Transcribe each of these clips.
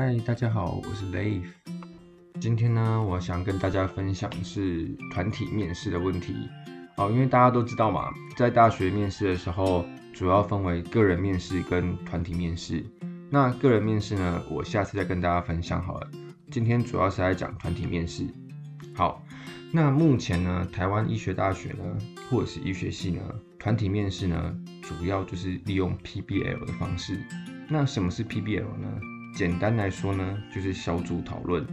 嗨，大家好，我是 Leif。今天呢，我想跟大家分享的是团体面试的问题。哦，因为大家都知道嘛，在大学面试的时候，主要分为个人面试跟团体面试。那个人面试呢，我下次再跟大家分享好了。今天主要是来讲团体面试。好，那目前呢，台湾医学大学呢，或者是医学系呢，团体面试呢，主要就是利用 PBL 的方式。那什么是 PBL 呢？简单来说呢，就是小组讨论，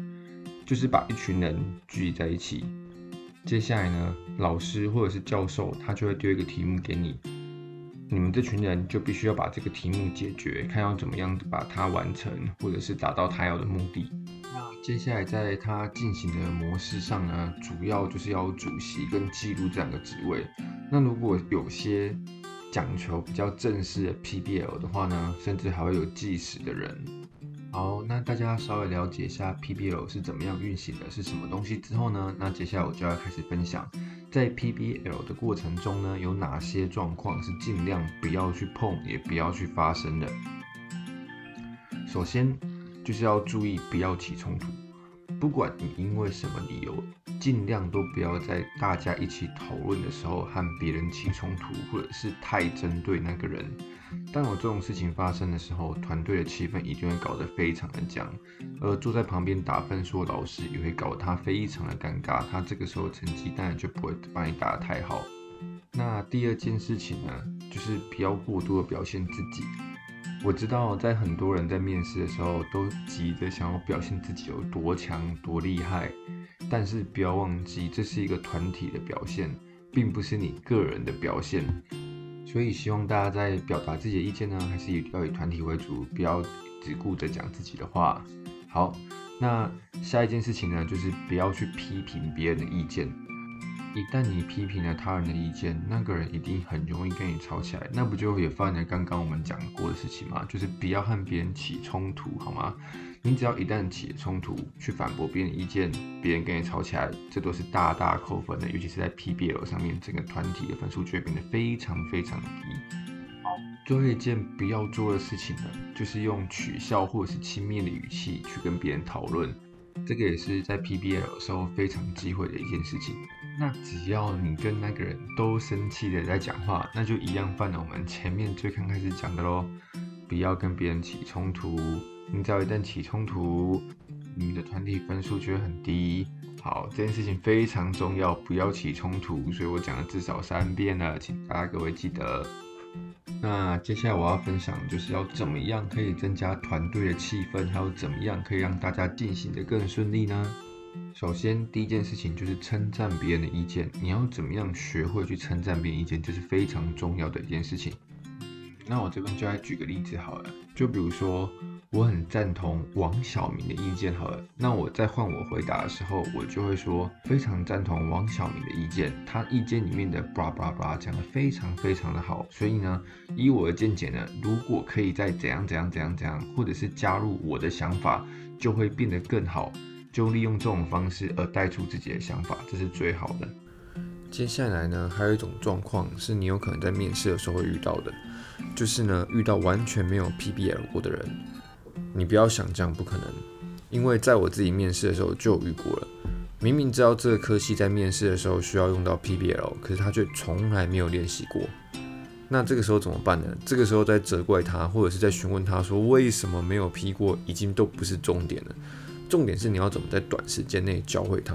就是把一群人聚集在一起。接下来呢，老师或者是教授他就会丢一个题目给你，你们这群人就必须要把这个题目解决，看要怎么样把它完成，或者是达到他要的目的。那接下来在他进行的模式上呢，主要就是要主席跟记录这两个职位。那如果有些讲求比较正式的 PBL 的话呢，甚至还会有计时的人。好，那大家稍微了解一下 PBL 是怎么样运行的，是什么东西之后呢？那接下来我就要开始分享，在 PBL 的过程中呢，有哪些状况是尽量不要去碰，也不要去发生的。首先就是要注意不要起冲突，不管你因为什么理由，尽量都不要在大家一起讨论的时候和别人起冲突，或者是太针对那个人。当有这种事情发生的时候，团队的气氛一定会搞得非常的僵，而坐在旁边打分数的老师也会搞他非常的尴尬，他这个时候成绩当然就不会帮你打得太好。那第二件事情呢，就是不要过度的表现自己。我知道在很多人在面试的时候都急着想要表现自己有多强多厉害，但是不要忘记这是一个团体的表现，并不是你个人的表现。所以希望大家在表达自己的意见呢，还是以要以团体为主，不要只顾着讲自己的话。好，那下一件事情呢，就是不要去批评别人的意见。一旦你批评了他人的意见，那个人一定很容易跟你吵起来，那不就也犯了刚刚我们讲过的事情吗？就是不要和别人起冲突，好吗？你只要一旦起冲突，去反驳别人意见，别人跟你吵起来，这都是大大扣分的。尤其是在 PBL 上面，整个团体的分数就会变得非常非常的低。好，最后一件不要做的事情呢，就是用取笑或者是轻蔑的语气去跟别人讨论。这个也是在 PBL 时候非常忌讳的一件事情。那只要你跟那个人都生气的在讲话，那就一样犯了我们前面最刚开始讲的喽，不要跟别人起冲突。你只要一旦起冲突，你的团体分数就会很低。好，这件事情非常重要，不要起冲突。所以我讲了至少三遍了，请大家各位记得。那接下来我要分享，就是要怎么样可以增加团队的气氛，还有怎么样可以让大家进行的更顺利呢？首先，第一件事情就是称赞别人的意见。你要怎么样学会去称赞别人意见，这是非常重要的一件事情。那我这边就来举个例子好了，就比如说。我很赞同王小明的意见。好了，那我在换我回答的时候，我就会说非常赞同王小明的意见。他意见里面的 blah blah blah 讲的非常非常的好。所以呢，以我的见解呢，如果可以再怎样怎样怎样怎样，或者是加入我的想法，就会变得更好。就利用这种方式而带出自己的想法，这是最好的。接下来呢，还有一种状况是你有可能在面试的时候会遇到的，就是呢，遇到完全没有 PBL 过的人。你不要想这样不可能，因为在我自己面试的时候就有遇过了。明明知道这个科系在面试的时候需要用到 PBL，可是他却从来没有练习过。那这个时候怎么办呢？这个时候在责怪他，或者是在询问他说为什么没有批过，已经都不是重点了。重点是你要怎么在短时间内教会他。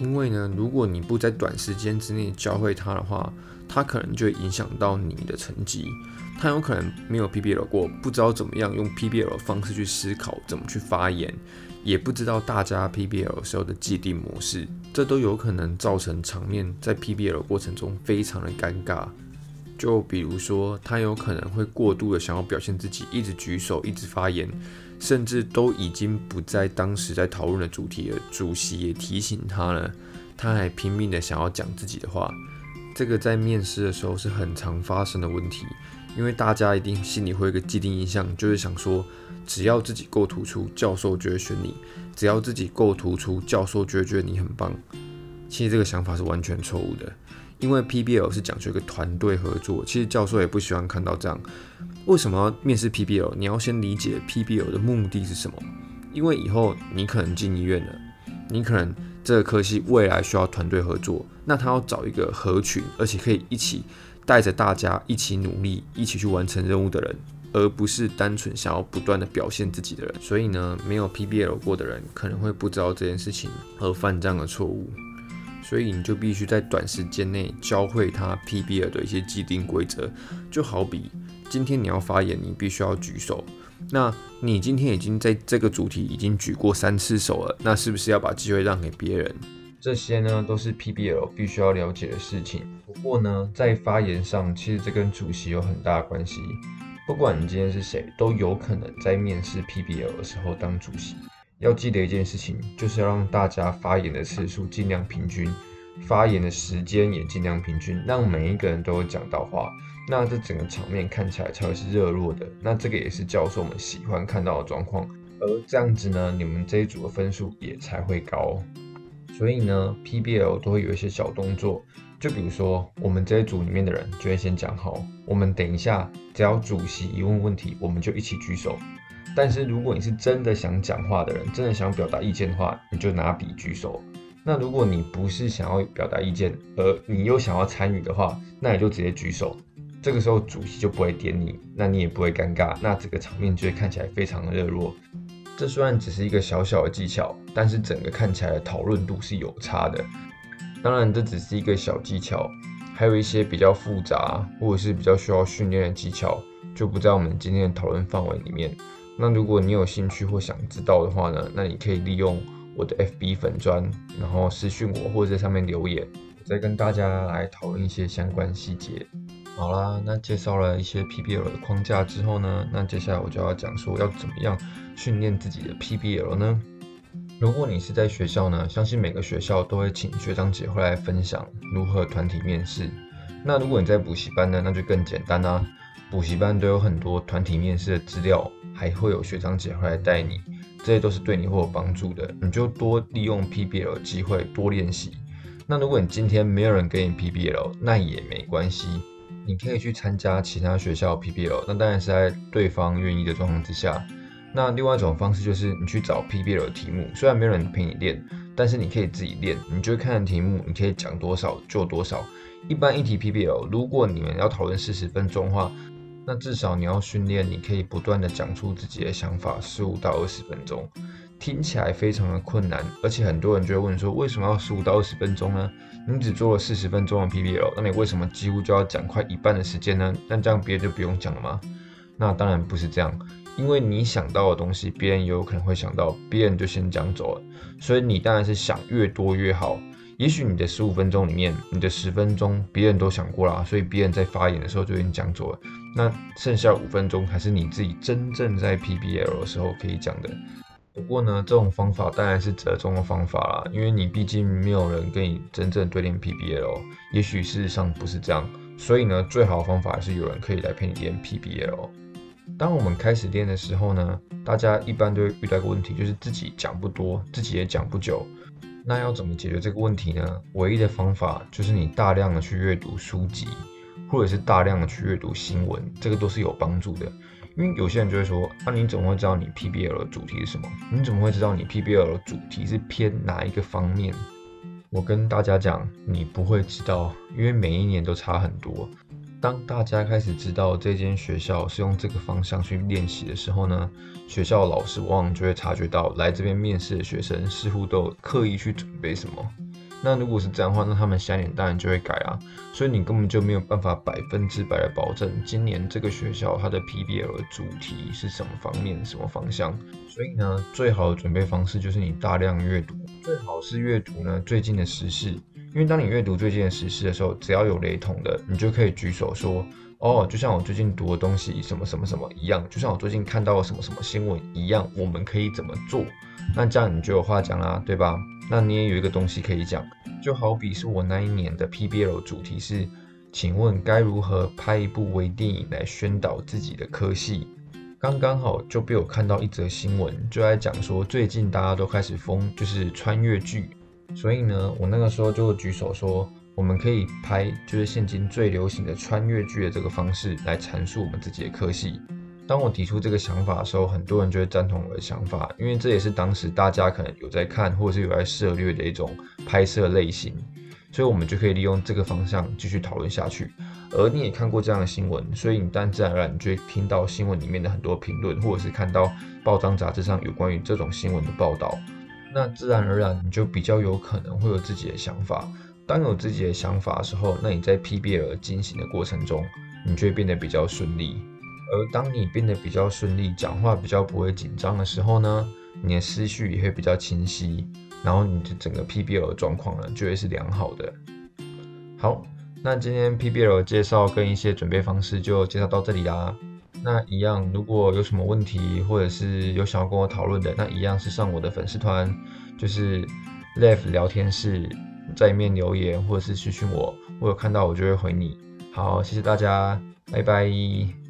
因为呢，如果你不在短时间之内教会他的话，他可能就会影响到你的成绩。他有可能没有 PBL 过，不知道怎么样用 PBL 的方式去思考，怎么去发言，也不知道大家 PBL 时候的既定模式，这都有可能造成场面在 PBL 过程中非常的尴尬。就比如说，他有可能会过度的想要表现自己，一直举手，一直发言，甚至都已经不在当时在讨论的主题了。主席也提醒他了，他还拼命的想要讲自己的话。这个在面试的时候是很常发生的问题。因为大家一定心里会有一个既定印象，就是想说，只要自己够突出，教授就会选你；只要自己够突出，教授就会觉得你很棒。其实这个想法是完全错误的，因为 PBL 是讲究一个团队合作，其实教授也不喜欢看到这样。为什么要面试 PBL？你要先理解 PBL 的目的是什么。因为以后你可能进医院了，你可能这个科系未来需要团队合作，那他要找一个合群，而且可以一起带着大家一起努力，一起去完成任务的人，而不是单纯想要不断的表现自己的人。所以呢，没有 PBL 过的人可能会不知道这件事情而犯这样的错误。所以你就必须在短时间内教会他 PBL 的一些既定规则，就好比今天你要发言，你必须要举手。那你今天已经在这个主题已经举过三次手了，那是不是要把机会让给别人？这些呢都是 PBL 必须要了解的事情。不过呢，在发言上，其实这跟主席有很大关系。不管你今天是谁，都有可能在面试 PBL 的时候当主席。要记得一件事情，就是要让大家发言的次数尽量平均，发言的时间也尽量平均，让每一个人都有讲到话，那这整个场面看起来才会是热络的。那这个也是教授们喜欢看到的状况，而这样子呢，你们这一组的分数也才会高。所以呢，PBL 都会有一些小动作，就比如说我们这一组里面的人就会先讲好，我们等一下只要主席一问问题，我们就一起举手。但是如果你是真的想讲话的人，真的想表达意见的话，你就拿笔举手。那如果你不是想要表达意见，而你又想要参与的话，那你就直接举手。这个时候主席就不会点你，那你也不会尴尬，那整个场面就会看起来非常的热络。这虽然只是一个小小的技巧，但是整个看起来的讨论度是有差的。当然，这只是一个小技巧，还有一些比较复杂或者是比较需要训练的技巧，就不在我们今天的讨论范围里面。那如果你有兴趣或想知道的话呢，那你可以利用我的 FB 粉砖，然后私讯我或者在上面留言，再跟大家来讨论一些相关细节。好啦，那介绍了一些 PBL 的框架之后呢，那接下来我就要讲说要怎么样训练自己的 PBL 呢？如果你是在学校呢，相信每个学校都会请学长姐会来分享如何团体面试。那如果你在补习班呢，那就更简单啦。补习班都有很多团体面试的资料，还会有学长姐会来带你，这些都是对你会有帮助的。你就多利用 PBL 机会多练习。那如果你今天没有人给你 PBL，那也没关系，你可以去参加其他学校 PBL。那当然是在对方愿意的状况之下。那另外一种方式就是你去找 PBL 的题目，虽然没有人陪你练，但是你可以自己练。你就看题目，你可以讲多少就多少。一般一题 PBL，如果你们要讨论四十分钟的话，那至少你要训练，你可以不断的讲出自己的想法，十五到二十分钟，听起来非常的困难，而且很多人就会问说，为什么要十五到二十分钟呢？你只做了四十分钟的 PPL，那你为什么几乎就要讲快一半的时间呢？那这样别人就不用讲了吗？那当然不是这样，因为你想到的东西，别人有可能会想到，别人就先讲走了，所以你当然是想越多越好。也许你的十五分钟里面，你的十分钟别人都想过了，所以别人在发言的时候就已经讲走了。那剩下五分钟还是你自己真正在 PBL 的时候可以讲的。不过呢，这种方法当然是折中的方法啦，因为你毕竟没有人跟你真正对练 PBL。也许事实上不是这样，所以呢，最好的方法是有人可以来陪你练 PBL。当我们开始练的时候呢，大家一般都会遇到一个问题，就是自己讲不多，自己也讲不久。那要怎么解决这个问题呢？唯一的方法就是你大量的去阅读书籍，或者是大量的去阅读新闻，这个都是有帮助的。因为有些人就会说，那你怎么会知道你 PBL 的主题是什么？你怎么会知道你 PBL 的主题是偏哪一个方面？我跟大家讲，你不会知道，因为每一年都差很多。当大家开始知道这间学校是用这个方向去练习的时候呢，学校老师往往就会察觉到来这边面试的学生似乎都刻意去准备什么。那如果是这样的话，那他们下年当然就会改啊。所以你根本就没有办法百分之百的保证今年这个学校它的 PBL 主题是什么方面、什么方向。所以呢，最好的准备方式就是你大量阅读，最好是阅读呢最近的时事。因为当你阅读最近的时事的时候，只要有雷同的，你就可以举手说：“哦，就像我最近读的东西什么什么什么一样，就像我最近看到了什么什么新闻一样，我们可以怎么做？”那这样你就有话讲啦，对吧？那你也有一个东西可以讲，就好比是我那一年的 PBL 主题是：“请问该如何拍一部微电影来宣导自己的科系？”刚刚好就被我看到一则新闻，就在讲说最近大家都开始疯，就是穿越剧。所以呢，我那个时候就举手说，我们可以拍就是现今最流行的穿越剧的这个方式来阐述我们自己的科系。当我提出这个想法的时候，很多人就会赞同我的想法，因为这也是当时大家可能有在看或者是有在涉猎的一种拍摄类型，所以我们就可以利用这个方向继续讨论下去。而你也看过这样的新闻，所以你当然自然而然就会听到新闻里面的很多评论，或者是看到报章杂志上有关于这种新闻的报道，那自然而然你就比较有可能会有自己的想法。当有自己的想法的时候，那你在 PBL 进行的过程中，你就会变得比较顺利。而当你变得比较顺利，讲话比较不会紧张的时候呢，你的思绪也会比较清晰，然后你的整个 PBL 状况呢就会是良好的。好，那今天 PBL 介绍跟一些准备方式就介绍到这里啦。那一样，如果有什么问题或者是有想要跟我讨论的，那一样是上我的粉丝团，就是 Live 聊天室，在里面留言或者是私讯我，我有看到我就会回你。好，谢谢大家，拜拜。